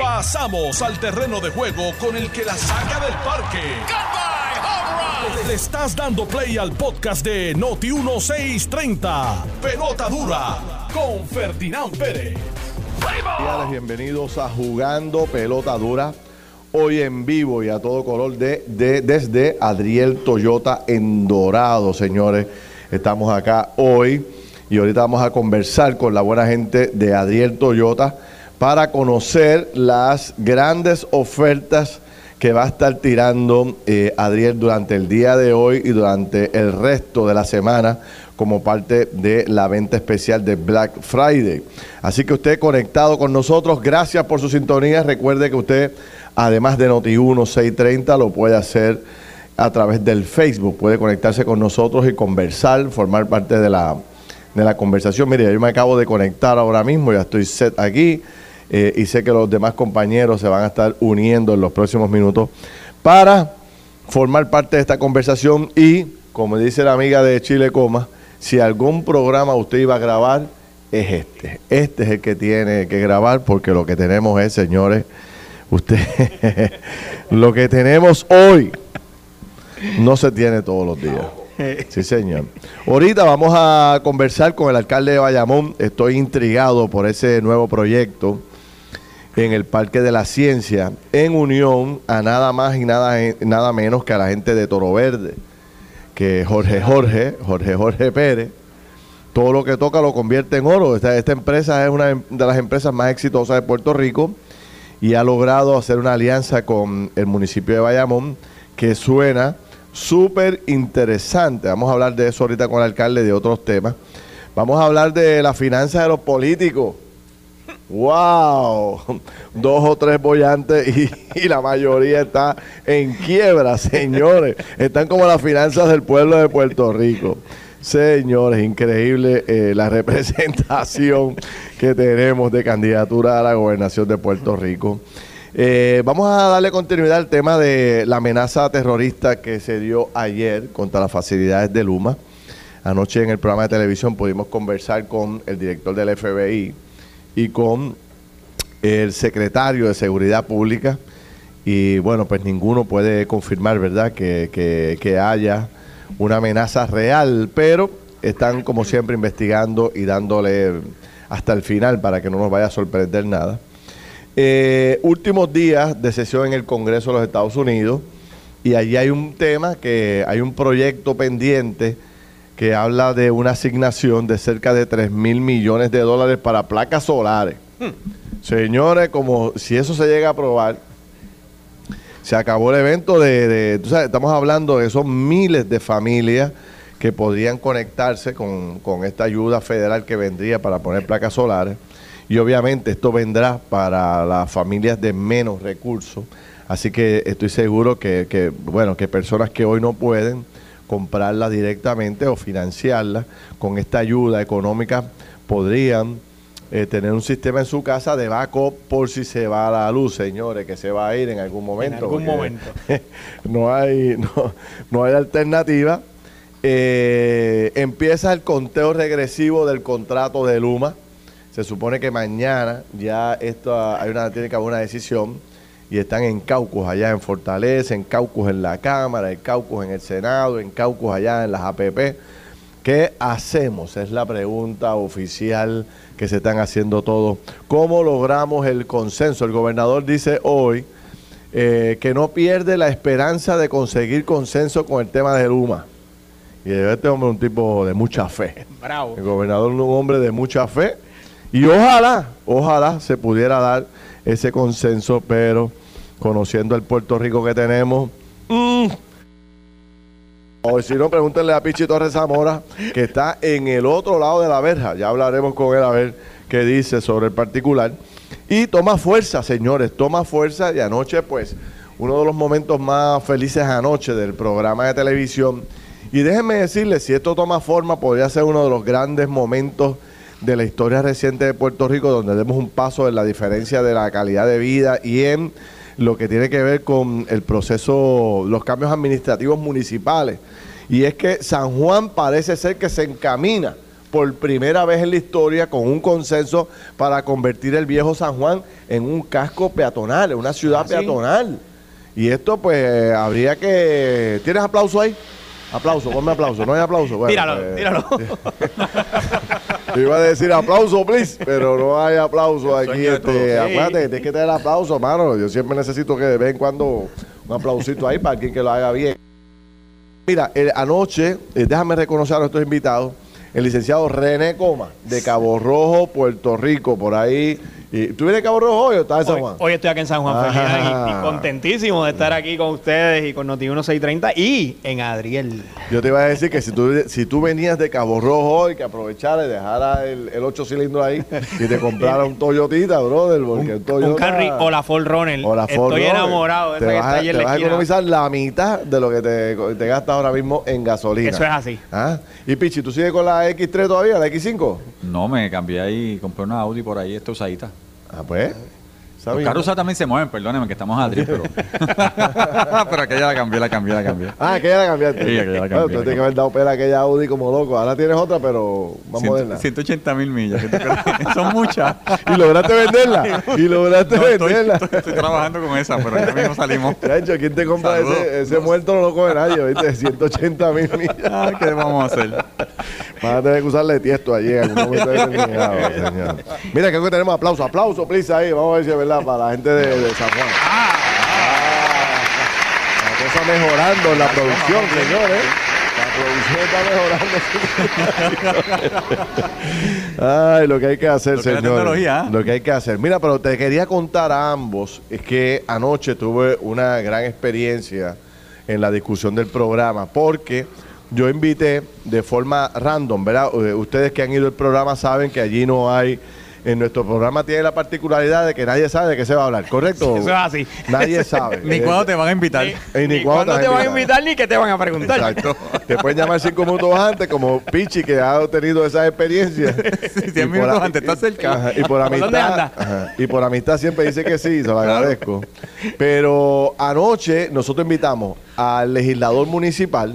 Pasamos al terreno de juego con el que la saca del parque. Le estás dando play al podcast de Noti 1630. Pelota dura con Ferdinand Pérez. Bienvenidos a Jugando Pelota Dura. Hoy en vivo y a todo color de, de- desde Adriel Toyota en Dorado, señores. Estamos acá hoy y ahorita vamos a conversar con la buena gente de Adriel Toyota para conocer las grandes ofertas que va a estar tirando eh, Adriel durante el día de hoy y durante el resto de la semana como parte de la venta especial de Black Friday. Así que usted conectado con nosotros, gracias por su sintonía. Recuerde que usted, además de Noti1 630, lo puede hacer a través del Facebook. Puede conectarse con nosotros y conversar, formar parte de la, de la conversación. Mire, yo me acabo de conectar ahora mismo, ya estoy set aquí eh, y sé que los demás compañeros se van a estar uniendo en los próximos minutos para formar parte de esta conversación y, como dice la amiga de Chile Coma, si algún programa usted iba a grabar, es este. Este es el que tiene que grabar porque lo que tenemos es, señores, usted, lo que tenemos hoy no se tiene todos los días. Sí, señor. Ahorita vamos a conversar con el alcalde de Bayamón. Estoy intrigado por ese nuevo proyecto en el Parque de la Ciencia, en unión a nada más y nada, nada menos que a la gente de Toro Verde, que Jorge Jorge, Jorge Jorge Pérez, todo lo que toca lo convierte en oro. Esta, empresa es una de las empresas más exitosas de Puerto Rico y ha logrado hacer una alianza con el municipio de Bayamón que suena súper interesante. Vamos a hablar de eso ahorita con el alcalde, de otros temas. Vamos a hablar de la finanza de los políticos. ¡Wow! Dos o tres bollantes y, la mayoría está en quiebra, señores. Están como las finanzas del pueblo de Puerto Rico. Señores, increíble eh, la representación que tenemos de candidatura a la gobernación de Puerto Rico. Eh, vamos a darle continuidad al tema de la amenaza terrorista que se dio ayer contra las facilidades de Luma. Anoche en el programa de televisión pudimos conversar con el director del FBI y con el secretario de Seguridad Pública. Y bueno, pues ninguno puede confirmar, ¿verdad?, que, que- haya una amenaza real, pero están como siempre investigando y dándole hasta el final para que no nos vaya a sorprender nada. Eh, últimos días de sesión en el Congreso de los Estados Unidos y allí hay un tema que hay un proyecto pendiente que habla de una asignación de cerca de 3 mil millones de dólares para placas solares. Señores, como si eso se llega a aprobar, se acabó el evento de, de- tú sabes, estamos hablando de esos miles de familias que podrían conectarse con, con esta ayuda federal que vendría para poner placas solares. Y obviamente esto vendrá para las familias de menos recursos. Así que estoy seguro que, que, bueno, que personas que hoy no pueden comprarla directamente o financiarla con esta ayuda económica podrían eh, tener un sistema en su casa de backup por si se va la luz, señores, que se va a ir en algún momento. algún porque momento. no hay, no, no hay alternativa. Eh, empieza el conteo regresivo del contrato de Luma. Se supone que mañana ya esto hay una tiene que haber una decisión y están en Caucus allá en Fortaleza, en Caucus en la Cámara, en Caucus en el Senado, en Caucus allá en las APP. ¿Qué hacemos? Es la pregunta oficial que se están haciendo todos. ¿Cómo logramos el consenso? El gobernador dice hoy eh, que no pierde la esperanza de conseguir consenso con el tema de Luma. Y este hombre es un tipo de mucha fe. Bravo. El gobernador es un hombre de mucha fe. Y ojalá, ojalá se pudiera dar ese consenso, pero conociendo el Puerto Rico que tenemos, mm, o si no, pregúntenle a Pichi Torres Zamora, que está en el otro lado de la verja. Ya hablaremos con él a ver qué dice sobre el particular. Y toma fuerza, señores, toma fuerza. Y anoche, pues, uno de los momentos más felices anoche del programa de televisión. Y déjenme decirles, si esto toma forma, podría ser uno de los grandes momentos de la historia reciente de Puerto Rico, donde demos un paso en la diferencia de la calidad de vida y en lo que tiene que ver con el proceso, los cambios administrativos municipales. Y es que San Juan parece ser que se encamina por primera vez en la historia con un consenso para convertir el viejo San Juan en un casco peatonal, en una ciudad Ah, sí. peatonal. Y esto pues habría que... ¿Tienes aplauso ahí? Aplauso, ponme aplauso. ¿No hay aplauso? Bueno, tíralo, pues, tíralo. Iba a decir aplauso, please, pero no hay aplauso aquí. Este, acuérdate que tienes que tener aplauso, mano. Yo siempre necesito que de vez en cuando un aplausito ahí para alguien que lo haga bien. Mira, el- anoche, eh, déjame reconocer a nuestros invitados, el licenciado René Coma, de Cabo Rojo, Puerto Rico, por ahí. Y, ¿Tú vienes de Cabo Rojo hoy o estás en San Juan? hoy estoy aquí en San Juan, Ah. Ferdinand, y, y contentísimo de estar aquí con ustedes y con Noti1630 y en Adriel. Yo te iba a decir que si tú, si tú venías de Cabo Rojo hoy, que aprovechara y dejara el, el 8 cilindros ahí y te comprara un Toyotita, brother, porque el Toyota... Un Camry o la Ford Runner. o la Ford Estoy Runner, enamorado de te esa que vas, está a- ahí en te la vas a economizar la mitad de lo que te, te gastas ahora mismo en gasolina. Eso es así. ¿Ah? Y Pichi, ¿tú sigues con la X3 todavía, la X5? No, me cambié ahí y compré una Audi por ahí, esta usadita. Ah, pues. Los carros también se mueven, perdónenme que estamos a Adri, pero... pero aquella la cambié, la cambié, la cambié. Ah, aquella la cambiaste. Sí, aquella la cambié, Bueno, tú tienes que haber dado pela a aquella Audi como loco. Ahora tienes otra, pero más Ciento- moderna. 180 mil millas. Son muchas. Y lograste venderla. Y lograste No, estoy, venderla. estoy- estoy trabajando con esa, pero ya mismo salimos. Chacho, ¿quién te compra ese, ese muerto? No lo coge nadie, ¿viste? 180 mil millas. Ah, ¿Qué vamos a hacer? Van a tener que usarle tiesto allí en algún momento determinado, señor. Mira, creo que tenemos aplauso. Aplauso, please, ahí. Vamos a ver si es verdad para la gente de, de San Juan. Ah, la cosa mejorando en la producción, señores. La producción está mejorando. Ay, lo que hay que hacer, Lo que señor. tecnología, ¿eh? Lo que hay que hacer. Mira, pero te quería contar a ambos es que anoche tuve una gran experiencia en la discusión del programa porque yo invité de forma random, ¿verdad? Eh, Ustedes que han ido al programa saben que allí no hay en nuestro programa tiene la particularidad de que nadie sabe de qué se va a hablar, ¿correcto? Eso es así. Nadie sabe. Ni Eh, cuándo te van a invitar. Ni, Y ni ni cuándo te te van a invitar ni que te van a preguntar. Exacto. Te pueden llamar cinco minutos antes, como Pichi, que ha tenido esa experiencia. Sí, diez por minutos antes, está cerca. Ajá, y por ¿Por amistad. dónde anda? ajá, y por amistad siempre dice que sí, se lo agradezco. Pero anoche nosotros invitamos al legislador municipal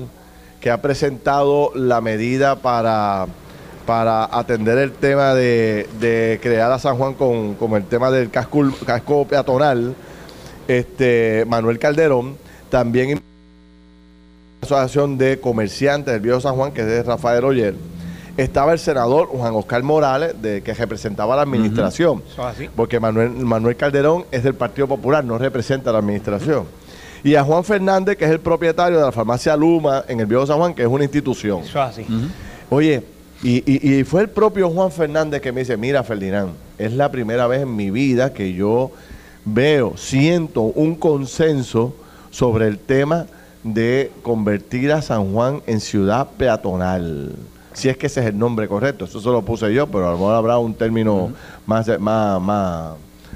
que ha presentado la medida para, para atender el tema de, de crear a San Juan con, con el tema del casco, casco peatonal, este Manuel Calderón, también Asociación de Comerciantes del Viejo San Juan, que es de Rafael Oyer. Estaba el senador Juan Oscar Morales, de, que representaba la administración. Porque Manuel, Manuel Calderón es del Partido Popular, no representa a la administración. Y a Juan Fernández, que es el propietario de la farmacia Luma en el Viejo San Juan, que es una institución. Eso es así. Oye, y, y- y fue el propio Juan Fernández que me dice, mira Ferdinand, es la primera vez en mi vida que yo veo, siento un consenso sobre el tema de convertir a San Juan en ciudad peatonal. Si es que ese es el nombre correcto, eso se lo puse yo, pero a lo mejor habrá un término más, más, más,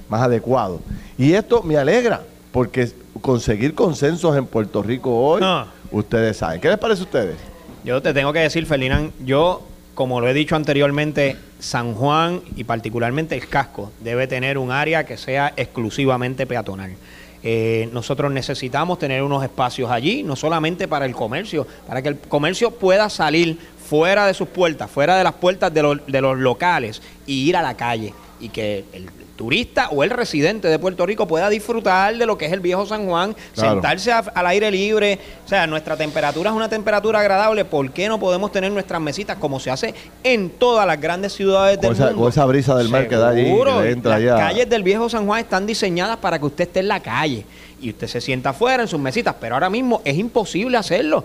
más adecuado. Y esto me alegra, porque conseguir consensos en Puerto Rico hoy, Ah. ustedes saben. ¿Qué les parece a ustedes? Yo te tengo que decir, Ferdinand, yo, como lo he dicho anteriormente, San Juan y particularmente el casco debe tener un área que sea exclusivamente peatonal. Eh, nosotros necesitamos tener unos espacios allí, no solamente para el comercio, para que el comercio pueda salir fuera de sus puertas, fuera de las puertas de los, de los locales y ir a la calle y que el turista o el residente de Puerto Rico pueda disfrutar de lo que es el viejo San Juan, Claro. sentarse a- al aire libre, o sea, nuestra temperatura es una temperatura agradable, ¿por qué no podemos tener nuestras mesitas como se hace en todas las grandes ciudades Con del esa- mundo? con esa brisa del mar que da allí, Seguro, que entra las allá. calles del viejo San Juan están diseñadas para que usted esté en la calle y usted se sienta afuera en sus mesitas, pero ahora mismo es imposible hacerlo.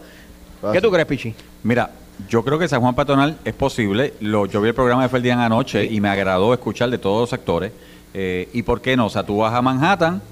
¿Qué tú crees, Pichi? Mira, yo creo que San Juan Patronal es posible. Lo, yo vi el programa de Ferdinand anoche y me agradó escuchar de todos los sectores. Eh, ¿Y por qué no? O sea, tú vas a Manhattan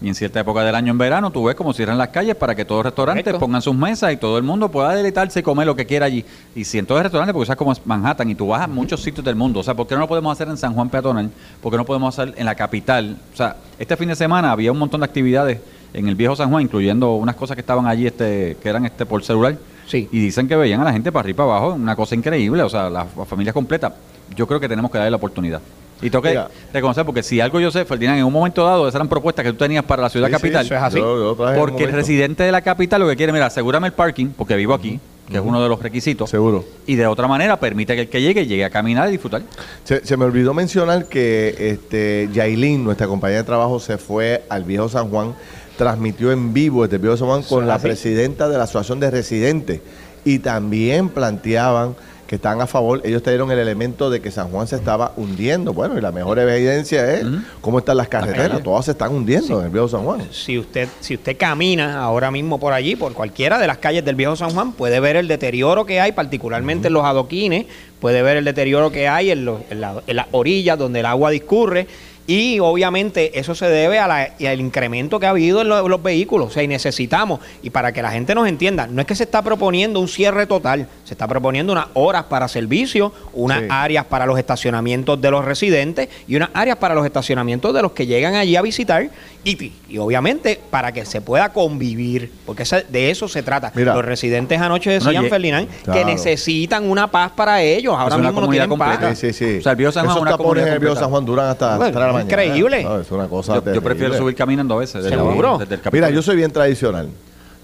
y en cierta época del año en verano tú ves como cierran las calles para que todos los restaurantes Correcto. pongan sus mesas y todo el mundo pueda deleitarse y comer lo que quiera allí. Y si en todos los restaurantes, porque sabes como es Manhattan y tú vas a muchos sitios del mundo. O sea, ¿por qué no lo podemos hacer en San Juan Peatonal? ¿Por qué no podemos hacer en la capital? O sea, este fin de semana había un montón de actividades en el viejo San Juan, incluyendo unas cosas que estaban allí, este, que eran este por celular. Sí. Y dicen que veían a la gente para arriba y para abajo, una cosa increíble, o sea, la, la familia completa. Yo creo que tenemos que darle la oportunidad. Y tengo que Mira. reconocer, porque si algo yo sé, Ferdinand, en un momento dado, esas eran propuestas que tú tenías para la ciudad Sí, sí, capital. eso es así. Yo- yo porque el residente de la capital lo que quiere, mira, asegúrame el parking, porque vivo aquí, que es uno de los requisitos. Seguro. Y de otra manera permite que el que llegue llegue a caminar y disfrutar. Se, se me olvidó mencionar que este Yailin, nuestra compañera de trabajo, se fue al Viejo San Juan, transmitió en vivo desde el Viejo San Juan con la presidenta de la Asociación de Residentes y también planteaban que están a favor, ellos trajeron el elemento de que San Juan se estaba hundiendo. Bueno, y la mejor evidencia es cómo están las carreteras, calle. todas se están hundiendo en el Viejo San Juan. Si usted, si usted camina ahora mismo por allí, por cualquiera de las calles del viejo San Juan, puede ver el deterioro que hay, particularmente en los adoquines, puede ver el deterioro que hay en, los- en la- en las orillas donde el agua discurre. Y obviamente eso se debe a la- y al incremento que ha habido en, lo- en los vehículos. O sea, y necesitamos, y para que la gente nos entienda, no es que se está proponiendo un cierre total, se está proponiendo unas horas para servicio, unas Sí. áreas para los estacionamientos de los residentes y unas áreas para los estacionamientos de los que llegan allí a visitar y, y obviamente para que se pueda convivir, porque esa- de eso se trata. Mira. los residentes anoche decían, y- Ferdinand, Claro. que necesitan una paz para ellos. Ahora Es una mismo no tienen completa. paz. Sí, sí, sí. O sea, el San Juan una tapones comunidad en el Viejo completa. San Juan duran hasta Bueno, las 3 de la mañana. increíble. No, es una cosa Yo, yo prefiero subir caminando a veces. desde la- Seguro. desde el Mira, yo soy bien tradicional.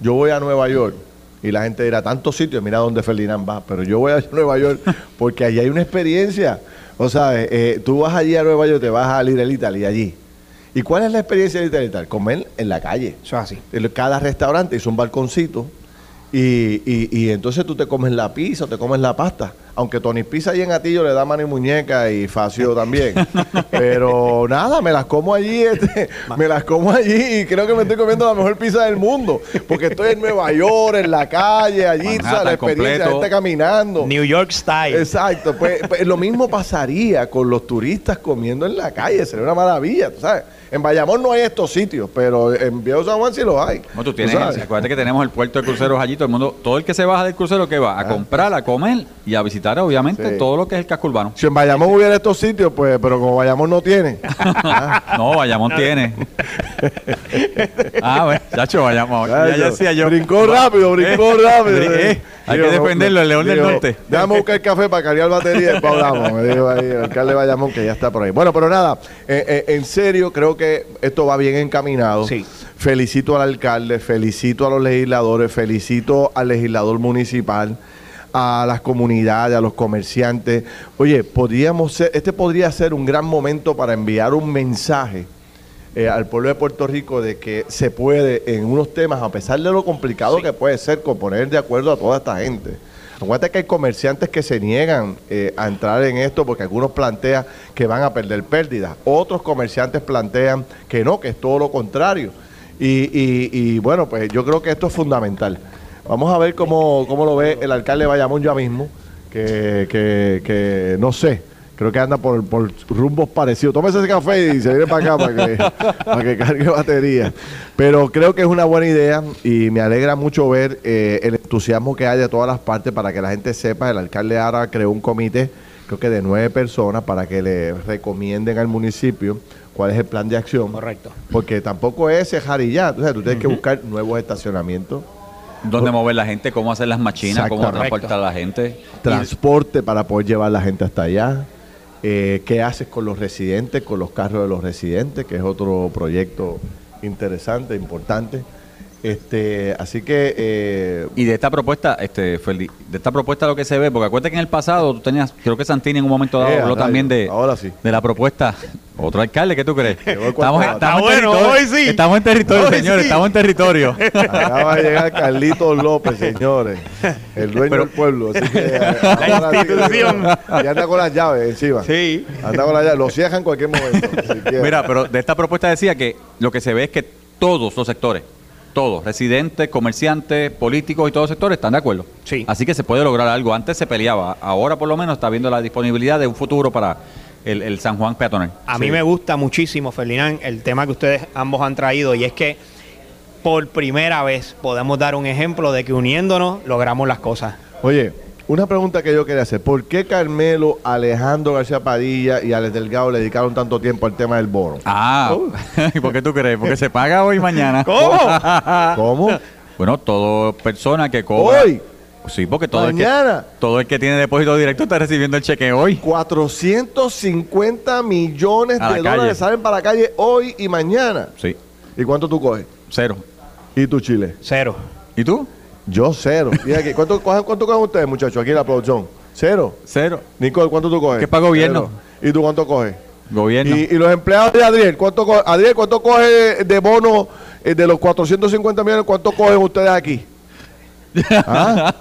Yo voy a Nueva York y la gente dirá, tantos sitios, mira dónde Ferdinand va, pero yo voy a Nueva York porque allí hay una experiencia. O sea, eh, eh, tú vas allí a Nueva York, te vas a Little Italy, allí. ¿Y cuál es la experiencia de Little Italy? Comer en la calle. Eso es así. Cada restaurante es un balconcito y, y- y entonces tú te comes la pizza te comes la pasta. Aunque Tony Pizza allí en Atillo le da mano y muñeca y Facio también. Pero nada, me las como allí, este, me las como allí y creo que me estoy comiendo la mejor pizza del mundo. Porque estoy en Nueva York, en la calle, allí, la experiencia, gente caminando. New York Style. Exacto, pues, pues, lo mismo pasaría con los turistas comiendo en la calle, sería una maravilla, tú sabes. En Bayamón no hay estos sitios, pero en Viejo San Juan sí los hay. No, tú tienes, acuérdate que tenemos el puerto de cruceros allí, todo el mundo, todo el que se baja del crucero que va a comprar, a comer y a visitar obviamente Ah. Sí. todo lo que es el casco urbano. Si en Bayamón hubiera estos sitios, pues, pero como Bayamón no tiene. No, Bayamón tiene. ah, bueno, chacho, Bayamón. Ya, ya decía yo. Brincó rápido, brincó Eh, rápido. eh, hay Digo, que defenderlo, el León del digo, Norte. Déjame buscar café para cargar batería y después hablamos. Me dijo ahí el alcalde de Bayamón que ya está por ahí. Bueno, pero nada, eh, eh, en serio, creo que esto va bien encaminado. Sí. Felicito al alcalde, felicito a los legisladores, felicito al legislador municipal, a las comunidades, a los comerciantes. Oye, podríamos ser, este podría ser un gran momento para enviar un mensaje eh, al pueblo de Puerto Rico de que se puede en unos temas, a pesar de lo complicado que puede ser, con poner de acuerdo a toda esta gente. Acuérdate que hay comerciantes que se niegan eh, a entrar en esto porque algunos plantean que van a perder pérdidas. Otros comerciantes plantean que no, que es todo lo contrario. Y, bueno, pues yo creo que esto es fundamental. Vamos a ver cómo, cómo lo ve el alcalde de Bayamón ya mismo, que no sé, creo que anda por, por rumbos parecidos. Tómese ese café y se viene para acá para que, para que cargue batería. Pero creo que es una buena idea y me alegra mucho ver eh, el entusiasmo que hay de todas las partes para que la gente sepa. El alcalde ahora creó un comité, creo que de nueve personas, para que le recomienden al municipio cuál es el plan de acción. Correcto. Porque tampoco es cejar y ya. Tú, sabes, tú tienes que buscar nuevos estacionamientos, Dónde mover la gente, cómo hacer las machinas, cómo transportar a la gente. transporte para poder llevar la gente hasta allá. Eh, ¿Qué haces con los residentes, con los carros de los residentes? Que es otro proyecto interesante, importante. Este, así que eh, Y de esta propuesta, este, Ferdi, de esta propuesta lo que se ve, porque acuérdate que en el pasado tú tenías, creo que Santini en un momento dado Eh, habló también de, ahora sí. de la propuesta. Otro alcalde, ¿qué tú crees? Estamos, en hoy sí. estamos en territorio, Hoy señores, sí. estamos en territorio. acaba de llegar Carlitos López, señores, el dueño Pero- del pueblo. Así que, eh, ahora sí que- institución. Y anda con las llaves encima. Sí. Anda con las llaves. Lo cierran en cualquier momento. Mira, pero de esta propuesta decía que lo que se ve es que todos los sectores, todos, residentes, comerciantes, políticos y todos los sectores están de acuerdo. Sí. Así que se puede lograr algo. Antes se peleaba, ahora por lo menos está viendo la disponibilidad de un futuro para el, el San Juan peatonal. A mí me gusta muchísimo, Ferdinand, el tema que ustedes ambos han traído y es que por primera vez podemos dar un ejemplo de que uniéndonos logramos las cosas. Oye, una pregunta que yo quería hacer. ¿Por qué Carmelo, Alejandro García Padilla y Alex Delgado le dedicaron tanto tiempo al tema del bono? Ah, ¿y por qué tú crees? Porque se paga hoy y mañana. ¿Cómo? ¿Cómo? Bueno, todo persona que cobra. Hoy. Sí, porque todo el, que, todo el que tiene depósito directo está recibiendo el cheque hoy. 450 millones de calle. dólares salen para la calle hoy y mañana. Sí, ¿Y cuánto tú coges? cero. ¿Y tu Chile? Cero. ¿Y tú? Yo cero. Y aquí, ¿cuánto, cogen, ¿Cuánto cogen ustedes, muchachos, aquí en la producción? ¿Cero? Cero. Nicole, ¿cuánto tú coges? Que es para gobierno. Cero. ¿Y tú cuánto coges? Gobierno. Y, y los empleados de Adriel, ¿cuánto coge, Adriel, ¿cuánto coge de bono eh, de los 450 millones? ¿Cuánto cogen ustedes aquí? ¿Ah?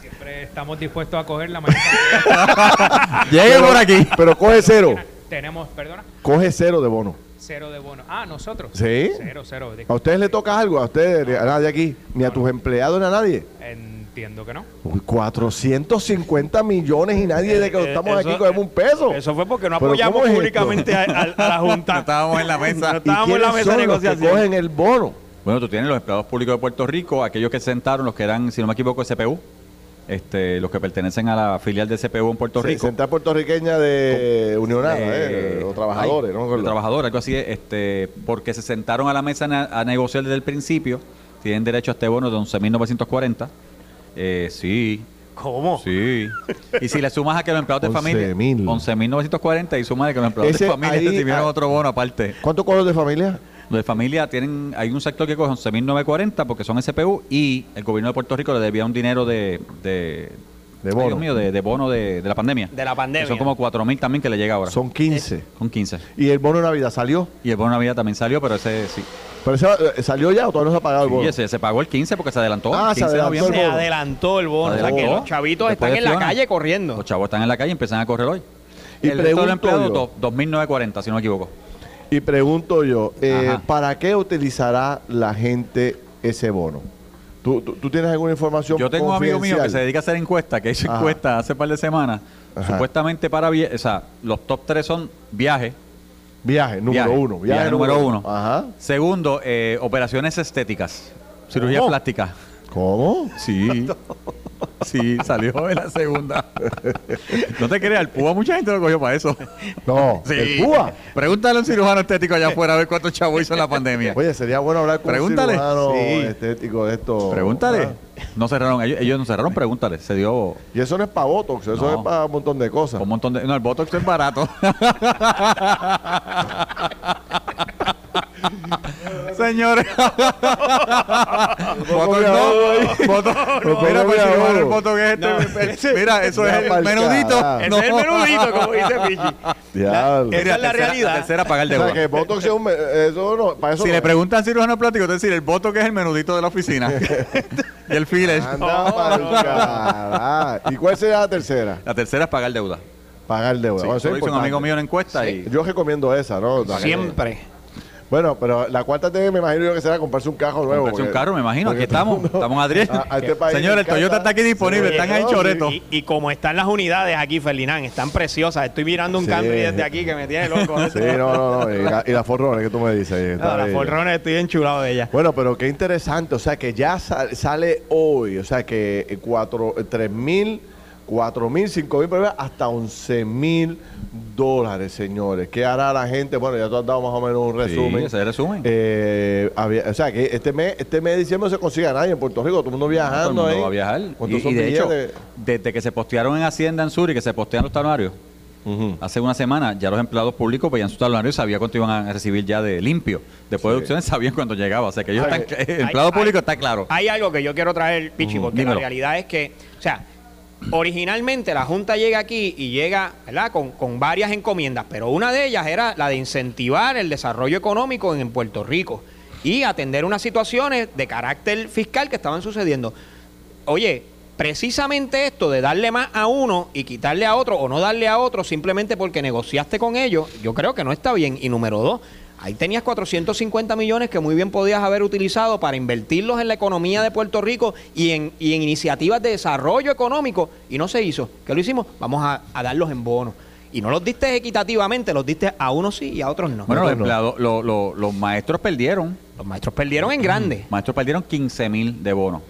Siempre estamos dispuestos a coger la mayor Llegue por aquí. Pero coge cero. Tenemos, perdona, Coge cero de bono. Cero de bono. Ah, nosotros. ¿Sí? Cero, cero. ¿A ustedes les toca algo? ¿A ustedes? ¿A nadie aquí? ¿Ni a tus empleados ni a nadie? Entiendo que no. Uy, 450 millones y nadie de que Eh, estamos eso- aquí cogemos un peso. Eso fue porque no ¿Pero apoyamos es públicamente a, a- a la Junta. No estábamos en la mesa. No ¿Y estábamos en la mesa de son los que negociación. cogen el bono? Bueno, tú tienes los empleados públicos de Puerto Rico, aquellos que se sentaron, los que eran, si no me equivoco, CPU, este, los que pertenecen a la filial de CPU en Puerto Sí, Rico. Central puertorriqueña de Unionada, Eh, eh, o trabajadores, ay, ¿no? me de acuerdo. trabajadores, algo así, este, porque se sentaron a la mesa a, negociar desde el principio, tienen derecho a este bono de 11.940. Eh, sí, ¿Cómo? sí. Y si le sumas a que los empleados de familia, 11.000. 11.940 y sumas de que los empleados Ese de familia ahí, recibieron ah, otro bono aparte. ¿Cuánto cogen de familia? Los de familia tienen, hay un sector que coge 11.940 porque son SPU y el gobierno de Puerto Rico le debía un dinero de, de, De ay, bono. Dios mío, de, de bono de, de la pandemia. De la pandemia. Que son como 4.000 también que le llega ahora. Son 15. Con 15. ¿Y el bono de Navidad salió? Y el bono de Navidad también salió, pero ese sí. ¿Pero ese, eh, salió ya o todavía no se ha pagado el bono? Y ese se pagó el 15 porque se adelantó. Ah, el se 15 de adelantó el noviembre. Se bono. adelantó el bono. O sea que los chavitos Después están en la calle corriendo. Los chavos están en la calle y empiezan a correr hoy. Y el resto de los pregunto empleados, yo. do- 2.940, si no me equivoco. Y pregunto yo, eh. ¿para qué utilizará la gente ese bono? ¿Tú, tú, tú tienes alguna información Yo tengo un amigo mío que se dedica a hacer encuestas, que hizo encuestas hace par de semanas. Ajá. Supuestamente para o sea, los top 3 son viajes. Viaje, número Viaje. uno. Viaje número uno. Ajá. Segundo, eh, operaciones estéticas. Cirugía ¿Cómo? plástica. ¿Cómo? Sí. Sí, salió en la segunda. No te creas, el púa mucha gente lo cogió para eso. No, Sí. el púa. Pregúntale a un cirujano estético allá afuera a ver cuántos chavos hizo en la pandemia. Oye, sería bueno hablar con Pregúntale. un cirujano Sí. estético de esto. Pregúntale. ¿verdad? No cerraron, ellos, ellos no cerraron, pregúntale. Se dio Y eso no es para Botox, eso No. es para un montón de cosas. un montón de. No, el Botox es barato. Señores. No. No, Mira, no, pues no, si no. el Botox es este. Mira, eso es el menudito. Ese es el menudito, como dice Pichi. Esa es la tercera- realidad. tercera pagar O deuda. sea, que Botox es un... Eso no, para eso Si no le es. preguntan al cirujano plástico, te decir el Botox es el menudito de la oficina. y el filler. Anda. ¿Y cuál sería la tercera? La tercera es pagar deuda. Pagar deuda. Sí, Bueno, eso es un amigo mío en encuesta y Yo recomiendo esa, ¿no? Siempre. Bueno, pero la cuarta te me imagino yo que será comprarse un carro nuevo. Comprarse un carro, me imagino. Aquí estamos. Estamos Adriel. A- a este país Señores, el Toyota está aquí disponible. Están ahí choretos. Y, y como están las unidades aquí, Ferdinand, están preciosas. Estoy mirando un Sí. Camry desde aquí que me tiene loco. Sí, no, no, no. Y la, y la Forrone que tú me dices. No, las forrones estoy enchulado de ella. Bueno, pero qué interesante, o sea que ya sa- sale hoy, o sea que cuatro, tres mil, cuatro mil, cinco mil, pero hasta once mil dólares, señores. ¿Qué hará la gente? Bueno, ya tú has dado más o menos un resumen. Sí, ese resumen. Eh, había- o sea que este mes, este mes de diciembre no se consigue a nadie en Puerto Rico, todo el mundo Todo el viajando mundo ahí. va a viajar. Y, y de hecho, desde que se postearon en Hacienda en Sur y que se postean los talonarios, hace una semana ya los empleados públicos veían sus talonarios y sabían cuánto iban a recibir ya de limpio. Después de deducciones sabían cuándo llegaba. O sea que ellos O sea están, el empleado Hay- público hay- está claro. Hay algo que yo quiero traer, Pichi, Ujú, porque dímelo. la realidad es que, o sea, originalmente la Junta llega aquí y llega, ¿verdad?, con, con varias encomiendas, pero una de ellas era la de incentivar el desarrollo económico en, Puerto Rico y atender unas situaciones de carácter fiscal que estaban sucediendo. Oye, precisamente esto de darle más a uno y quitarle a otro o no darle a otro simplemente porque negociaste con ellos, yo creo que no está bien. Y número dos, ahí tenías 450 millones que muy bien podías haber utilizado para invertirlos en la economía de Puerto Rico y en, y en iniciativas de desarrollo económico y no se hizo. ¿Qué lo hicimos? Vamos a, a darlos en bonos. Y no los diste equitativamente, los diste a unos sí y a otros no. Bueno, los no, no. empleados, lo- lo- los maestros perdieron. los maestros perdieron en grande. Maestros perdieron 15 mil de bonos.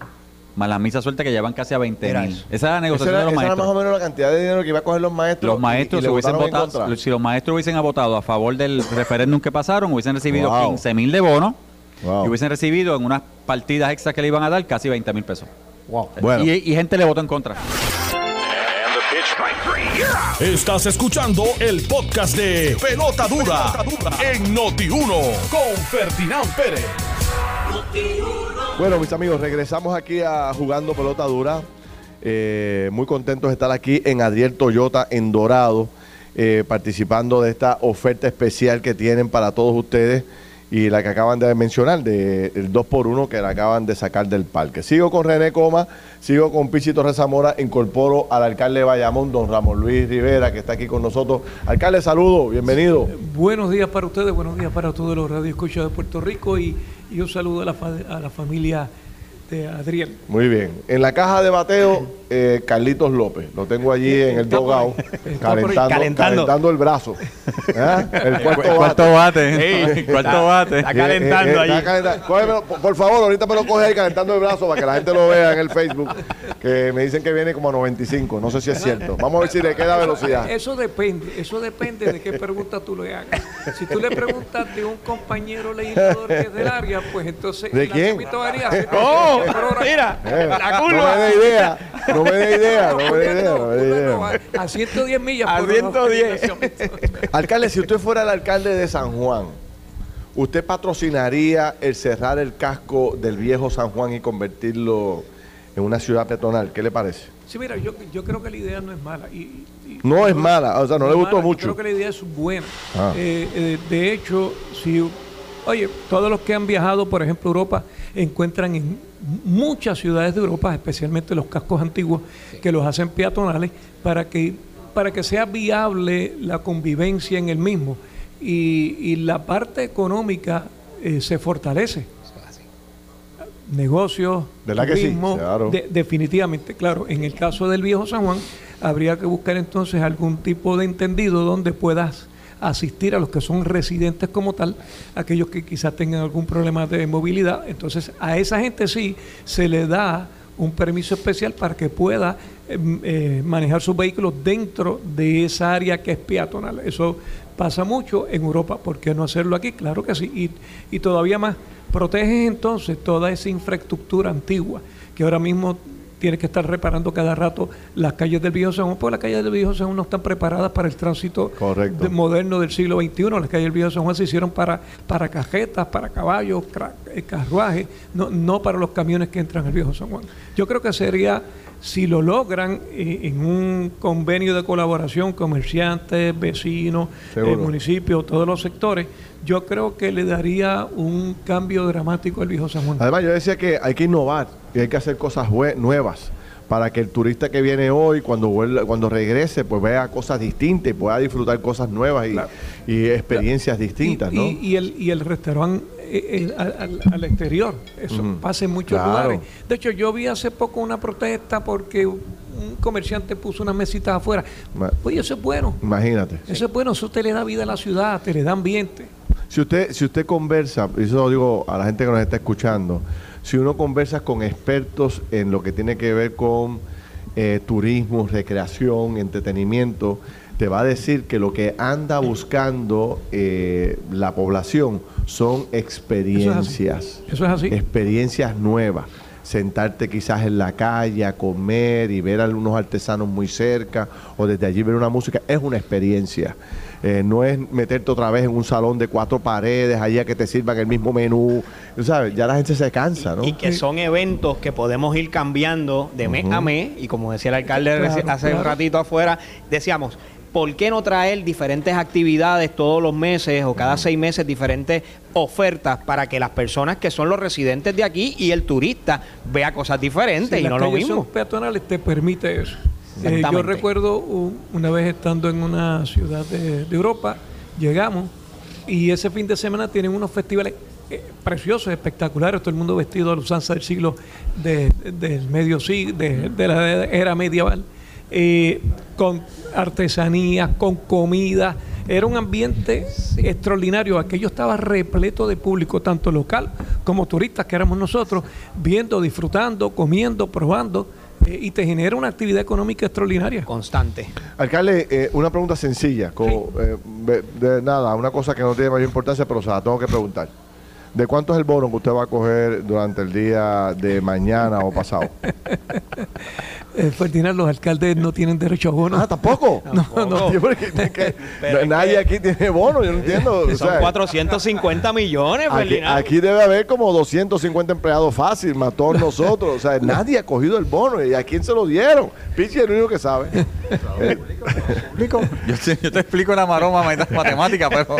Más la misa suelta que llevan casi a 20 Mira mil. Esa es la negociación era, de los esa era maestros. más o menos la cantidad de dinero que iba a coger los maestros. Los maestros, y- y si, le hubiesen votado, contra. si los maestros hubiesen votado a favor del referéndum que pasaron, hubiesen recibido Wow. 15 mil de bonos Wow. y hubiesen recibido en unas partidas extras que le iban a dar casi 20 mil pesos. Bueno. Y, y gente le votó en contra. Estás escuchando el podcast de Pelota Dura, en Noti1 con Ferdinand Pérez. Bueno, mis amigos, regresamos aquí a Jugando Pelota Dura. Eh, muy contentos de estar aquí en Adriel Toyota en Dorado, eh, participando de esta oferta especial que tienen para todos ustedes y la que acaban de mencionar, de, el 2x1 que la acaban de sacar del parque. Sigo con René Coma, sigo con Pichito Rezamora, incorporo al alcalde de Bayamón, don Ramón Luis Rivera, que está aquí con nosotros. Alcalde, saludo, bienvenido. Buenos días para ustedes, buenos días para todos los radioescuchas de Puerto Rico y, y un saludo a la, a la familia de Adriel. Muy bien. En la caja de bateo, eh, Carlitos López. Lo tengo allí en el ahí. calentando, Calentando. calentando el brazo. ¿Ah? El cuarto bate. Cuarto bate. Ey, Cuarto está- bate. está calentando Eh, eh, allí. está calentando. Cógemelo, por, por favor, ahorita me lo coge ahí calentando el brazo para que la gente lo vea en el Facebook. Que me dicen que viene como a 95. No sé si es cierto. Vamos a ver si le queda velocidad. Eso depende, eso depende de qué pregunta tú le hagas. Si tú le preguntas de un compañero legislador que es del área, pues entonces ¿De quién? varía. ¡Oh! Mira, Eh, la no me dé idea. No me dé idea. No me dé idea. No me idea. A a 110 millas A por hora. 110. Alcalde, si usted fuera el alcalde de San Juan, ¿usted patrocinaría el cerrar el casco del viejo San Juan y convertirlo en una ciudad peatonal? ¿Qué le parece? Sí, mira, yo, yo creo que la idea no es mala. Y, y- No es mala, o sea, no le gustó mala, yo mucho. Creo que la idea es buena. Ah. Eh, eh, de hecho, si, oye, todos los que han viajado, por ejemplo, a Europa, encuentran en muchas ciudades de Europa, especialmente los cascos antiguos, que los hacen peatonales para que, para que sea viable la convivencia en el mismo. Y, y la parte económica eh, se fortalece negocios, ¿Verdad que sí? turismo, Claro. de- definitivamente, claro. En el caso del viejo San Juan, habría que buscar entonces algún tipo de entendido donde puedas asistir a los que son residentes como tal, aquellos que quizás tengan algún problema de movilidad. Entonces, a esa gente sí se le da un permiso especial para que pueda em, eh, manejar sus vehículos dentro de esa área que es peatonal. Eso pasa mucho en Europa, ¿por qué no hacerlo aquí? Claro que sí, y, y todavía más. Proteges entonces toda esa infraestructura antigua que ahora mismo tienes que estar reparando cada rato las calles del Viejo San Juan, porque las calles del Viejo San Juan no están preparadas para el tránsito de- moderno del siglo XXI. Las calles del Viejo San Juan se hicieron para, para cajetas, para caballos, eh, carruajes, no, no para los camiones que entran al Viejo San Juan. Yo creo que sería, si lo logran eh, en un convenio de colaboración, comerciantes, vecinos, Seguro. eh, municipios, todos los sectores, yo creo que le daría un cambio dramático al Viejo San Juan. Además, yo decía que hay que innovar y hay que hacer cosas nuevas para que el turista que viene hoy, cuando vuelva, cuando regrese, pues vea cosas distintas y pueda disfrutar cosas nuevas y, Claro. y experiencias distintas, y, ¿no? y- y el, y el restaurante eh, eh, al, exterior, eso pasa en muchos Claro. lugares. De hecho, yo vi hace poco una protesta porque un comerciante puso unas mesitas afuera. Oye, eso es bueno. Imagínate. Eso es bueno, eso te le da vida a la ciudad, te le da ambiente. Si usted, si usted conversa, y eso lo digo a la gente que nos está escuchando, si uno conversa con expertos en lo que tiene que ver con eh, turismo, recreación, entretenimiento, te va a decir que lo que anda buscando eh, la población son experiencias. Eso es así. Experiencias nuevas. Sentarte quizás en la calle a comer y ver a algunos artesanos muy cerca o desde allí ver una música. Es una experiencia. Eh, no es meterte otra vez en un salón de cuatro paredes, allá que te sirvan el mismo menú. ¿Sabes? Ya la gente se cansa, ¿no? Y que son eventos que podemos ir cambiando de mes a mes. Y como decía el alcalde Claro, hace un ratito afuera, decíamos, ¿por qué no traer diferentes actividades todos los meses o cada seis meses diferentes ofertas para que las personas que son los residentes de aquí y el turista vea cosas diferentes Si y no lo mismo? peatonales te permite eso. Eh, yo recuerdo un- una vez estando en una ciudad de, de Europa, llegamos y ese fin de semana tienen unos festivales eh, preciosos, espectaculares, todo el mundo vestido a la usanza del siglo de- del medio siglo, de, de la era medieval, eh, con artesanías, con comida. Era un ambiente extraordinario. Aquello estaba repleto de público, tanto local como turistas, que éramos nosotros, viendo, disfrutando, comiendo, probando, eh, y te genera una actividad económica extraordinaria. Constante. Alcalde, eh, una pregunta sencilla, como, eh, de, de nada, una cosa que no tiene mayor importancia, pero se la tengo que preguntar. ¿De cuánto es el bono que usted va a coger durante el día de mañana o pasado? Eh, Ferdinand, los alcaldes no tienen derecho a bono. Ah, ¿tampoco? No, no. Porque- Pero es nadie que- aquí tiene bono, yo no entiendo. o Son sea, 450 millones, Aquí, Ferdinand. aquí debe haber como 250 empleados fácil, más todos nosotros. O sea, nadie ha cogido el bono. ¿Y a quién se lo dieron? Pichi es el único que sabe. ¿Explico? Yo, te- yo te explico la maroma mat- matemática, pero.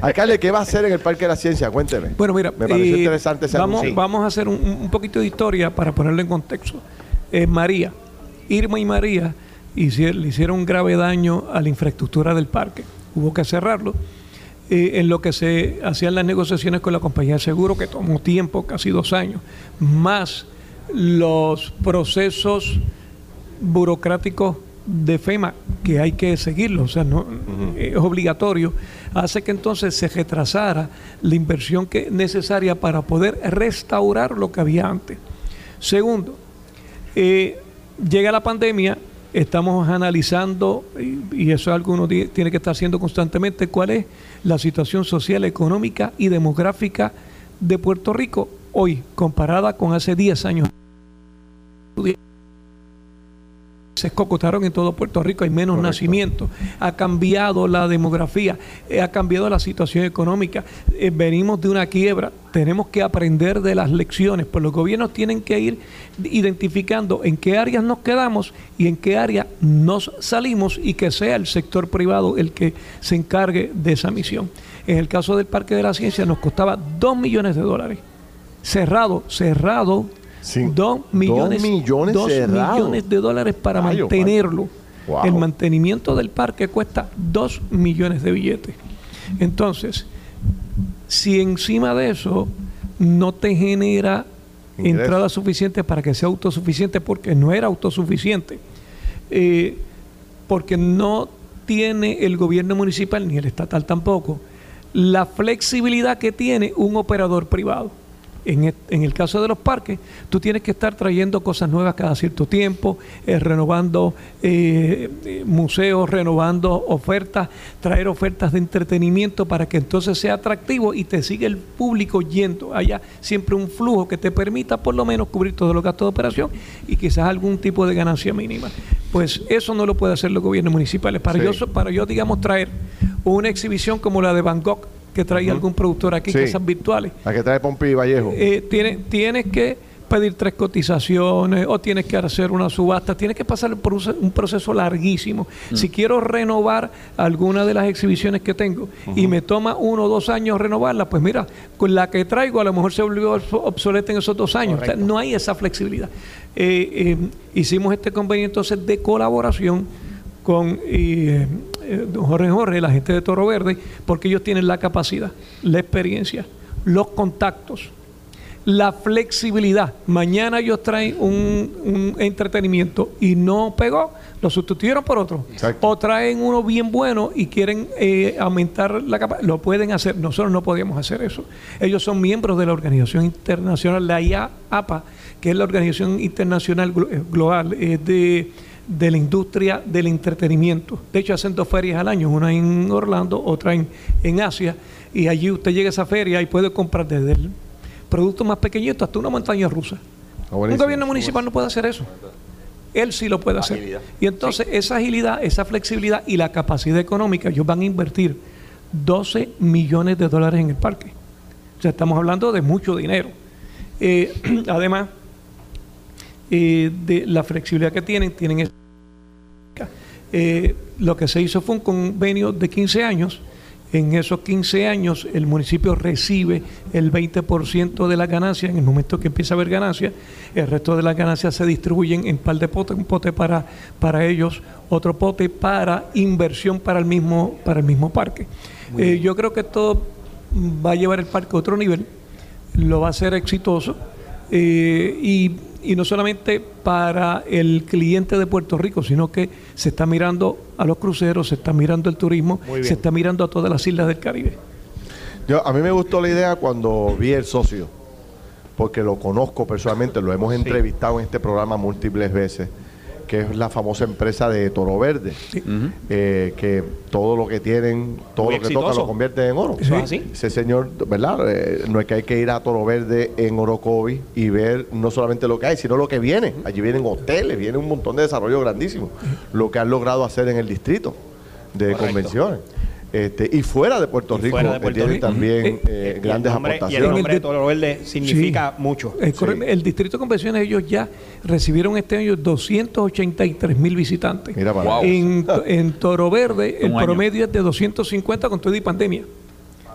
Alcalde, ¿qué va a hacer en el Parque de la Ciencia? Cuénteme. Bueno, mira, Me pareció eh, interesante ese vamos, anuncio. vamos a hacer un, un poquito de historia para ponerlo en contexto. Eh, María, Irma y María hici- le hicieron un grave daño a la infraestructura del parque. Hubo que cerrarlo. Eh, en lo que se hacían las negociaciones con la compañía de seguro, que tomó tiempo, casi dos años, más los procesos burocráticos de FEMA, que hay que seguirlo, o sea, no es obligatorio, hace que entonces se retrasara la inversión que necesaria para poder restaurar lo que había antes. Segundo, eh, llega la pandemia, estamos analizando, y, y eso es algo que uno ti- tiene que estar haciendo constantemente, cuál es la situación social, económica y demográfica de Puerto Rico hoy, comparada con hace 10 años. Se escocotaron en todo Puerto Rico, hay menos nacimientos, ha cambiado la demografía, eh, ha cambiado la situación económica, eh, venimos de una quiebra, tenemos que aprender de las lecciones, pues los gobiernos tienen que ir identificando en qué áreas nos quedamos y en qué áreas nos salimos y que sea el sector privado el que se encargue de esa misión. En el caso del Parque de la Ciencia nos costaba 2 millones de dólares, cerrado, cerrado, Sí. 2 Dos millones, millones dos cerrado. millones de dólares para mantenerlo. Wow. El mantenimiento del parque cuesta 2 millones de billetes. Entonces, si encima de eso no te genera Ingreso. entrada suficiente para que sea autosuficiente, porque no era autosuficiente, eh, porque no tiene el gobierno municipal ni el estatal tampoco la flexibilidad que tiene un operador privado. En, et- en el caso de los parques, tú tienes que estar trayendo cosas nuevas cada cierto tiempo, eh, renovando eh, eh, museos, renovando ofertas, traer ofertas de entretenimiento para que entonces sea atractivo y te siga el público yendo. Haya siempre un flujo que te permita por lo menos cubrir todos los gastos de operación y quizás algún tipo de ganancia mínima. Pues eso no lo puede hacer los gobiernos municipales. Para, Sí. yo, para yo, digamos, traer una exhibición como la de Que trae algún productor aquí, Sí. que esas virtuales, La que trae Pompi y Vallejo. eh, tiene- tienes que pedir tres cotizaciones o tienes que hacer una subasta, tienes que pasar por un, proceso larguísimo. Si quiero renovar alguna de las exhibiciones que tengo y me toma uno o dos años renovarla, pues mira, con la que traigo a lo mejor se volvió obs- obsoleta en esos dos años. O sea, no hay esa flexibilidad. Eh, eh, hicimos este convenio entonces de colaboración con eh, eh, don Jorge Jorge, la gente de Toro Verde, porque ellos tienen la capacidad, la experiencia, los contactos, la flexibilidad. Mañana ellos traen un, un entretenimiento y no pegó, lo sustituyeron por otro. Exacto. O traen uno bien bueno y quieren eh, aumentar la capacidad. Lo pueden hacer. Nosotros no podíamos hacer eso. Ellos son miembros de la organización internacional, la IAPA, que es la organización internacional eh, global eh, de, de la industria del entretenimiento. De hecho, hacen dos ferias al año, una en Orlando, otra en, en Asia. Y allí usted llega a esa feria y puede comprar desde el producto más pequeñito hasta una montaña rusa. Ah, Un gobierno municipal no puede hacer eso. Él sí lo puede hacer. Y entonces esa agilidad, esa flexibilidad y la capacidad económica, ellos van a invertir 12 millones de dólares en el parque. O sea, estamos hablando de mucho dinero. Eh, además, eh, de la flexibilidad que tienen, tienen es- eh, lo que se hizo fue un convenio de 15 años. En esos 15 años el municipio recibe el 20% de las ganancias en el momento que empieza a haber ganancias. El resto de las ganancias se distribuyen en par de potes, un pote para, para ellos, otro pote para inversión para el mismo, para el mismo parque. Eh, yo creo que esto va a llevar el parque a otro nivel, lo va a hacer exitoso eh, y, y no solamente para el cliente de Puerto Rico, sino que se está mirando a los cruceros, se está mirando el turismo, se está mirando a todas las islas del Caribe. Yo, a mí me gustó la idea cuando vi el socio, porque lo conozco personalmente, lo hemos entrevistado en este programa múltiples veces, que es la famosa empresa de Toro Verde, eh, que todo lo que tienen, todo Muy lo que exitoso. lo convierten en oro. Ese señor, ¿verdad? Eh, no es que hay que ir a Toro Verde en Orocovi y ver no solamente lo que hay, sino lo que viene. Allí vienen hoteles, viene un montón de desarrollo grandísimo. Lo que han logrado hacer en el distrito de Correcto. convenciones. Este, y fuera de Puerto Y Rico, fuera de eh, Puerto Rico. también Eh, eh, grandes nombre- Y el aportaciones. nombre de Toro Verde significa Sí. mucho. Es correcto. El Distrito de Convenciones, ellos ya recibieron este año 283 mil visitantes. Mira para Wow. En, en Toro Verde, el año. promedio es de 250 con todo y pandemia.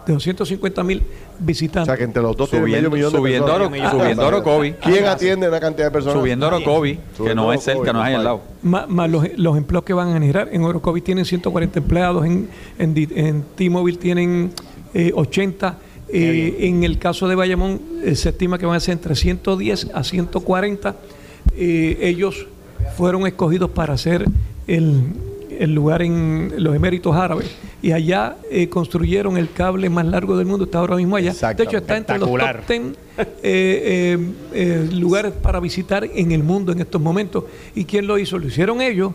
De 250 mil O visitantes. sea que entre los dos Subiendo, medio millón de subiendo, personas. Oro- subiendo Orocovi. ¿Quién atiende una cantidad de personas? Subiendo Orocovi, que Subiendo no es cerca, no es ahí al lado. Más, más los, los empleos que van a generar. En Orocovi tienen 140 empleados, en, en, en T-Mobile tienen eh, 80. Eh, en el caso de Bayamón eh, se estima que van a ser entre 110 a 140. Eh, ellos fueron escogidos para hacer el, el lugar en los Eméritos Árabes y allá eh, construyeron el cable más largo del mundo, está ahora mismo allá. De hecho, está entre los top Espectacular. 10 eh, eh, eh, lugares para visitar en el mundo en estos momentos. ¿Y quién lo hizo? Lo hicieron ellos.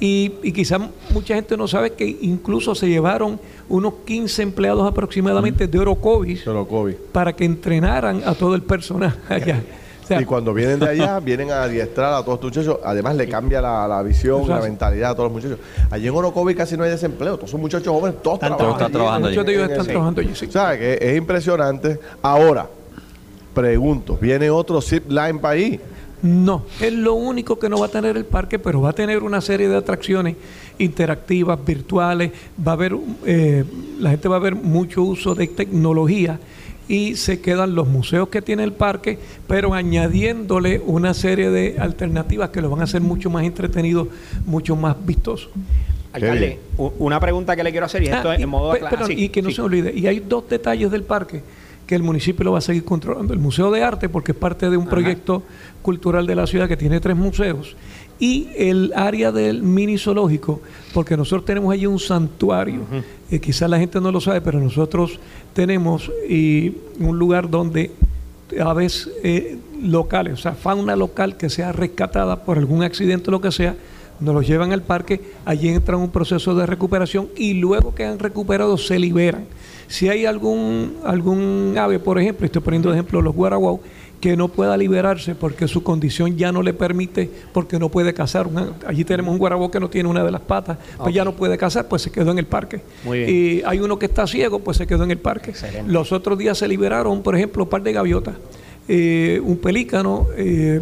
Y, y quizás mucha gente no sabe que incluso se llevaron unos 15 empleados aproximadamente de Orocovis Orocovi. para que entrenaran a todo el personal allá. O sea, Y cuando vienen de allá, vienen a adiestrar a todos estos muchachos. Además, le cambia la, la visión, la mentalidad a todos los muchachos. Allí en Orocovi casi no hay desempleo. Todos son muchachos jóvenes, todos Están trabajando muchos de ellos están ese- trabajando allí. sí. O sea, que es impresionante. Ahora, pregunto, ¿viene otro zip line para ahí? No, es lo único que no va a tener el parque, pero va a tener una serie de atracciones interactivas, virtuales, va a haber, eh, la gente va a ver mucho uso de tecnología y se quedan los museos que tiene el parque, pero añadiéndole una serie de alternativas que lo van a hacer mucho más entretenido, mucho más vistoso. Alcalde, una pregunta que le quiero hacer y esto Ah, es y, en modo perdón, ah, sí, y que no sí. se olvide, y hay dos detalles del parque que el municipio lo va a seguir controlando. El Museo de Arte, porque es parte de un proyecto cultural de la ciudad que tiene tres museos, y el área del mini zoológico, porque nosotros tenemos allí un santuario. Eh, quizás la gente no lo sabe, pero nosotros tenemos y, un lugar donde aves eh, locales, o sea, fauna local que sea rescatada por algún accidente o lo que sea, nos los llevan al parque, allí entran un proceso de recuperación y luego que han recuperado se liberan. Si hay algún, algún ave, por ejemplo, estoy poniendo de ejemplo los guaraguau, que no pueda liberarse porque su condición ya no le permite, porque no puede cazar. Una- allí tenemos un guaraguau que no tiene una de las patas, pues ya no puede cazar, pues se quedó en el parque. Muy bien. Y hay uno que está ciego, pues se quedó en el parque. Excelente. Los otros días se liberaron, por ejemplo, un par de gaviotas, eh, un pelícano, eh,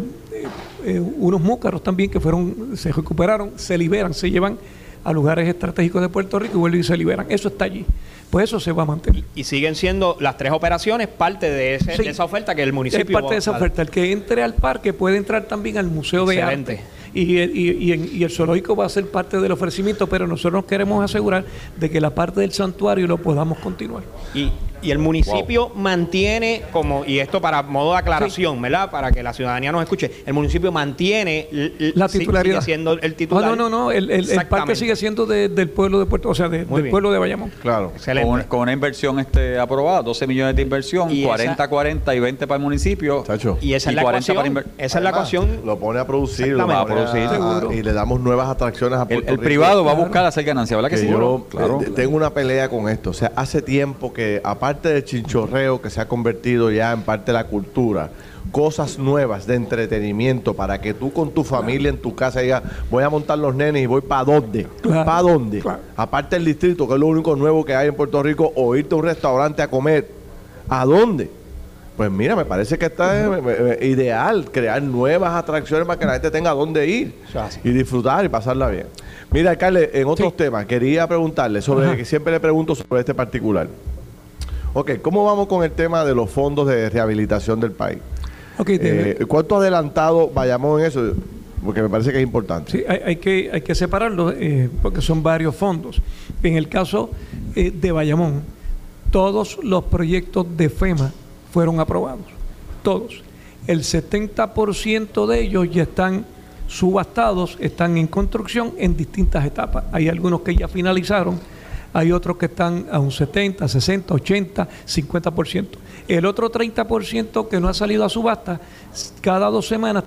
eh, unos múcaros también que fueron, se recuperaron, se liberan, se llevan a lugares estratégicos de Puerto Rico y vuelven y se liberan. Eso está allí. Pues eso se va a mantener. Y siguen siendo las tres operaciones parte de, ese- Sí. de esa oferta que el municipio Es parte de esa oferta. El que entre al parque puede entrar también al Museo de. Arte. Y, el- y- y en- y el zoológico va a ser parte del ofrecimiento, pero nosotros nos queremos asegurar de que la parte del santuario lo podamos continuar. Y, y el municipio mantiene como, y esto para modo de aclaración, ¿verdad? Para que la ciudadanía nos escuche, el municipio mantiene La titularidad. sigue siendo el No, titular. no, no, no, el, el- el parque sigue siendo de- del pueblo de Puerto, o sea, de- del bien. pueblo de Bayamón. Claro. Excelente. Con, con una inversión este aprobada, 12 millones de inversión, Y esa- 40, 40 y 20 para el municipio. Chacho. y esa es la 40 para ecuación. Esa es la ecuación. Lo pone a producir, lo Va a producir. a- Seguro. y le damos nuevas atracciones a El, Puerto el Rico. privado va a buscar hacer ganancia, ¿verdad que que sí? yo claro. tengo una pelea con esto. O sea, hace tiempo que, aparte del chinchorreo que se ha convertido ya en parte de la cultura, cosas nuevas de entretenimiento para que tú con tu familia en tu casa digas, voy a montar los nenes y voy para dónde. Claro, ¿Para dónde? claro. Aparte del distrito, que es lo único nuevo que hay en Puerto Rico, o irte a un restaurante a comer. ¿A dónde? Pues mira, me parece que está eh, eh, ideal crear nuevas atracciones para que la gente tenga dónde ir y disfrutar y pasarla bien. Mira, alcalde, en otros Sí. temas, quería preguntarle sobre, Ajá. que siempre le pregunto sobre este particular. Ok, ¿cómo vamos con el tema de los fondos de rehabilitación del país? Ok, de- Eh, ¿Cuánto adelantado vayamos en eso? Porque me parece que es importante. Sí, hay, hay que, hay que separarlo eh, porque son varios fondos. En el caso eh, de Bayamón, todos los proyectos de FEMA fueron aprobados. Todos. El 70% de ellos ya están subastados, están en construcción en distintas etapas. Hay algunos que ya finalizaron, hay otros que están a un 70, 60, 80, 50%. El otro 30% que no ha salido a subasta, cada dos semanas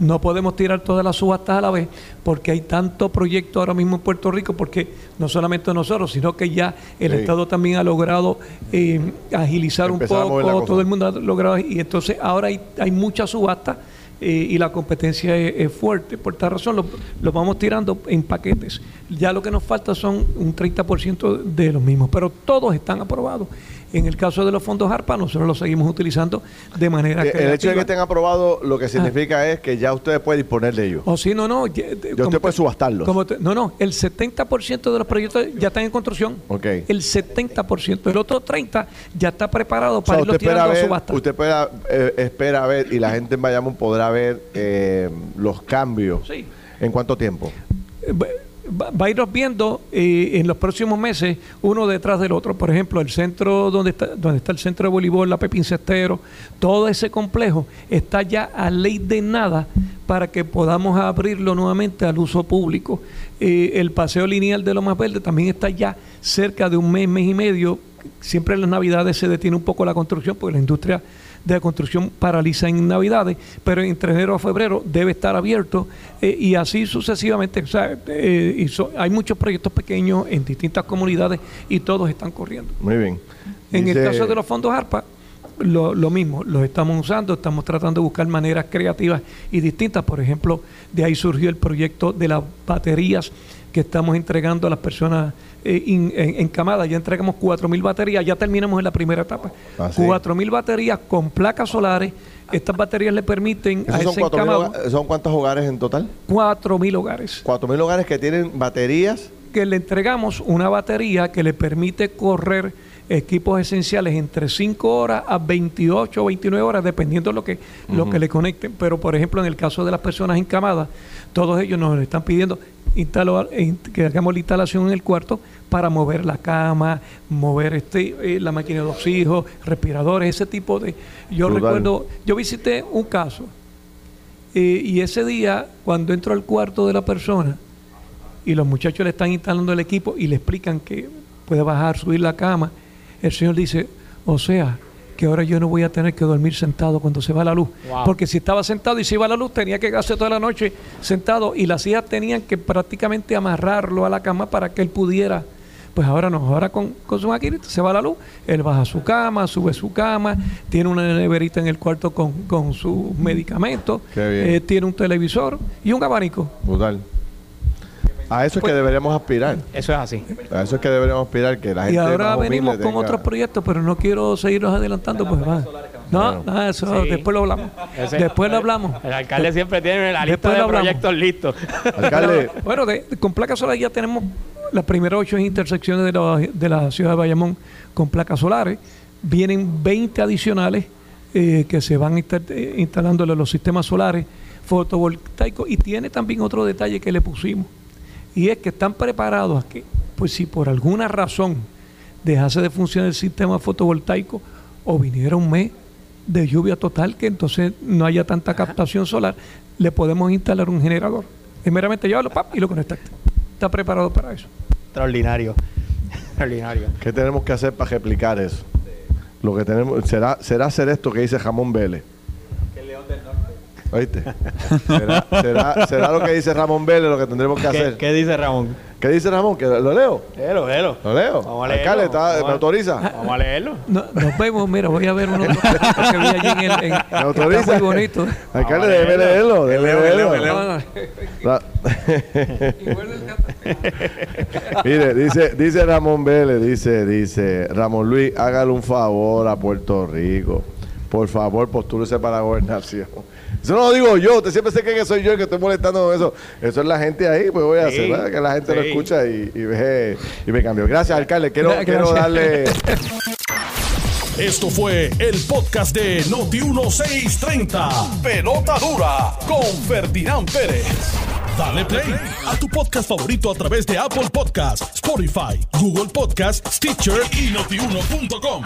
No podemos tirar todas las subastas a la vez porque hay tanto proyecto ahora mismo en Puerto Rico, porque no solamente nosotros, sino que ya el Sí. Estado también ha logrado eh, agilizar un poco, todo el mundo ha logrado, y entonces ahora hay, hay muchas subastas eh, y la competencia es, fuerte. Por esta razón lo, lo vamos tirando en paquetes. Ya lo que nos falta son un 30% de los mismos, pero todos están aprobados. En el caso de los fondos ARPA, nosotros los seguimos utilizando de manera Eh, El hecho de que estén aprobados lo que significa es que ya usted puede disponer de ellos. O si no, no. Ya, Ya usted puede subastarlos. como te- no, no. El 70% de los proyectos ya están en construcción. Ok. El 70%. El otro 30% ya está preparado O sea, para irlo usted espera tirando a ver, subasta. usted espera, eh, espera ver y la gente en Bayamón podrá ver eh, los cambios. Sí. ¿En cuánto tiempo? Eh, va, a irnos viendo eh, en los próximos meses uno detrás del otro. Por ejemplo, el centro donde está, donde está el centro de voleibol, la Pepín Cestero, todo ese complejo está ya a ley de nada para que podamos abrirlo nuevamente al uso público. Eh, el paseo lineal de Lomas Verde también está ya cerca de un mes, mes y medio. Siempre en las navidades se detiene un poco la construcción porque la industria de la construcción paraliza en Navidades, pero entre enero a febrero debe estar abierto eh, y así sucesivamente. O sea, eh, y so- hay muchos proyectos pequeños en distintas comunidades y todos están corriendo. Muy bien. En Dice- el caso de los fondos ARPA, lo, lo mismo, los estamos usando, estamos tratando de buscar maneras creativas y distintas. Por ejemplo, de ahí surgió el proyecto de las baterías que estamos entregando a las personas eh, in- en, encamadas. Ya entregamos 4.000 baterías, ya terminamos en la primera etapa. Ah, sí. 4.000 baterías con placas solares. Estas baterías le permiten a ¿Esos son, ese 4.000 encamado hoga- ¿Son cuántos hogares en total? 4.000 hogares. 4.000 hogares que tienen baterías. que le entregamos una batería que le permite correr equipos esenciales entre 5 horas a 28 o 29 horas, dependiendo lo que, lo que le conecten. Pero, por ejemplo, en el caso de las personas encamadas, todos ellos nos están pidiendo instalo- in- que hagamos la instalación en el cuarto para mover la cama, mover este eh, la máquina de oxígeno, respiradores, ese tipo de... Yo recuerdo, yo visité un caso eh, y ese día, cuando entro al cuarto de la persona, y los muchachos le están instalando el equipo y le explican que puede bajar, subir la cama, el señor dice, o sea, que ahora yo no voy a tener que dormir sentado cuando se va la luz. Wow. Porque si estaba sentado y se iba la luz, tenía que quedarse toda la noche sentado y las hijas tenían que prácticamente amarrarlo a la cama para que él pudiera. Pues ahora no, ahora con, con su maquinita se va la luz, él baja su cama, sube su cama, tiene una neverita en el cuarto con, con sus medicamentos, eh, tiene un televisor y un abanico. Brutal. A eso es que deberíamos aspirar. Eso es así. A eso es que deberíamos aspirar, que la gente Y ahora más venimos con tenga- otros proyectos, pero no quiero seguirlos adelantando, pues va. No, nada, eso Sí. después lo hablamos. Ese- después lo hablamos. El alcalde siempre tiene la lista Después de proyectos listos. Alcalde, Bueno, de, de- con placas solares ya tenemos las primeras ocho intersecciones de la, de la ciudad de Bayamón con placas solares. Vienen 20 adicionales eh, que se van a estar eh, instalándole los sistemas solares fotovoltaicos. Y tiene también otro detalle que le pusimos. Y es que están preparados a que, pues si por alguna razón dejase de funcionar el sistema fotovoltaico o viniera un mes de lluvia total que entonces no haya tanta captación solar, le podemos instalar un generador. Es meramente llevarlo pap, y lo conectaste. Está preparado para eso. Extraordinario. Extraordinario. ¿qué tenemos que hacer para replicar eso? Lo que tenemos será será hacer esto que dice Jamón Vélez. ¿Oíste? ¿Será, será, será lo que dice Ramón Vélez lo que tendremos que ¿Qué, hacer? qué dice Ramón? ¿Qué dice Ramón? ¿Que ¿Lo leo? Léelo, léelo. ¿Lo leo? Vamos a leerlo. Alcalde, ¿está- Vamos ¿me autoriza? Vamos a leerlo. No- nos vemos, mira, voy a ver uno de los proyectos que vi allí en el. en- que autoriza? está muy bonito. Alcalde, Vamos a déjeme leerlo. déjeme Leo, leo, leerlo. leo. No, no. La- Igual el- Mire, dice, dice Ramón Vélez, dice, dice, Ramón Luis, hágale un favor a Puerto Rico. Por favor, postúlese para la gobernación. Eso no lo digo yo, usted siempre se cree que soy yo el que estoy molestando con eso. Eso es la gente ahí, pues voy a Sí, hacer, ¿verdad? Que la gente lo escucha y, y, ve- y me cambió. Gracias, alcalde. Quiero, Gracias. quiero darle. Esto fue el podcast de Noti1630. Pelota dura con Ferdinand Pérez. Dale play a tu podcast favorito a través de Apple Podcasts, Spotify, Google Podcasts, Stitcher y notiuno.com.